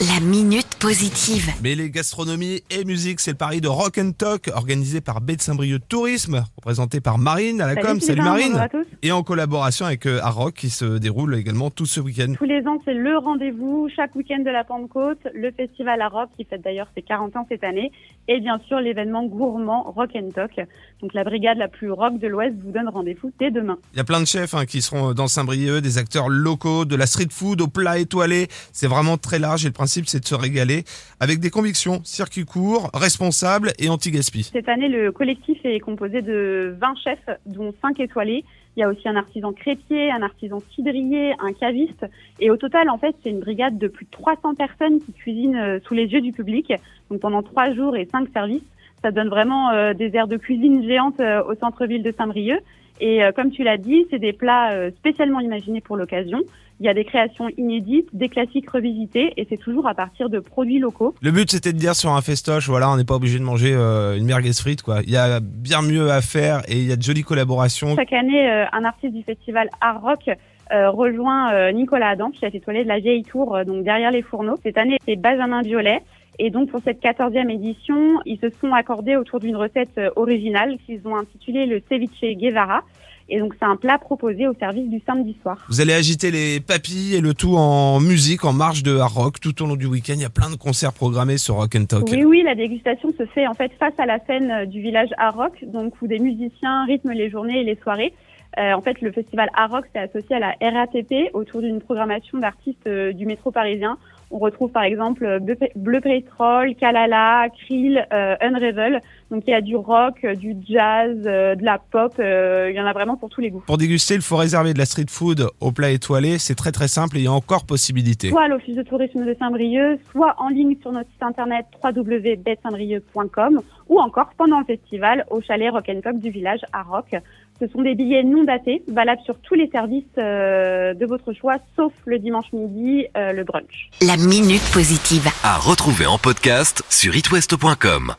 La minute positive. Mais les gastronomies et musique, c'est le pari de Rock and Talk, organisé par Baie de Saint-Brieuc Tourisme, représenté par Marine à la com. Salut Marine. bonjour à tous. Et en collaboration avec euh, Hard Rock qui se déroule également tout ce week-end. Tous les ans, c'est le rendez-vous, chaque week-end de la Pentecôte, le festival à rock qui fête d'ailleurs ses 40 ans cette année, et bien sûr l'événement gourmand Rock and Talk. Donc la brigade la plus rock de l'Ouest vous donne rendez-vous dès demain. Il y a plein de chefs hein, qui seront dans Saint-Brieuc, des acteurs locaux, de la street food au plat étoilé. C'est vraiment très large et le principe c'est de se régaler avec des convictions, circuit court, responsable et anti-gaspi. Cette année, le collectif est composé de 20 chefs, dont 5 étoilés. Il y a aussi un artisan crêpier, un artisan cidrier, un caviste. Et au total, en fait, c'est une brigade de plus de 300 personnes qui cuisinent euh, sous les yeux du public. Donc pendant 3 jours et 5 services. Ça donne vraiment euh, des aires de cuisine géantes euh, au centre-ville de Saint-Brieuc. Et euh, comme tu l'as dit, c'est des plats euh, spécialement imaginés pour l'occasion. Il y a des créations inédites, des classiques revisités, et c'est toujours à partir de produits locaux. Le but c'était de dire sur un festoche, voilà, on n'est pas obligé de manger euh, une merguez frite quoi. Il y a bien mieux à faire et il y a de jolies collaborations. Chaque année, euh, un artiste du festival Art Rock euh, rejoint euh, Nicolas Adam, chef étoilé de la vieille tour, euh, donc derrière les fourneaux. Cette année, c'est Benjamin Violet. Et donc pour cette 14e édition, ils se sont accordés autour d'une recette euh, originale qu'ils ont intitulée le ceviche Guevara. Et donc c'est un plat proposé au service du samedi soir. Vous allez agiter les papilles et le tout en musique, en marche de hard rock tout au long du week-end. Il y a plein de concerts programmés sur Rock and Talk. Oui, oui, la dégustation se fait en fait face à la scène euh, du village Rock, donc où des musiciens rythment les journées et les soirées. Euh, en fait, le festival Art Rock s'est associé à la RATP autour d'une programmation d'artistes euh, du métro parisien. On retrouve par exemple euh, Bleu, Pétrole, Kalala, Krill, euh, Unravel. Donc il y a du rock, euh, du jazz, euh, de la pop. euh, il y en a vraiment pour tous les goûts. Pour déguster, il faut réserver de la street food au plat étoilé. C'est très très simple et il y a encore possibilité. soit à l'office de tourisme de Saint-Brieuc, soit en ligne sur notre site internet www.betsaintbrieuc.com ou encore pendant le festival au chalet Rock and Talk du village à Rock. Ce sont des billets non datés, valables sur tous les services euh, de votre choix, sauf le dimanche midi, euh, le brunch. La minute positive. À retrouver en podcast sur itwest.com.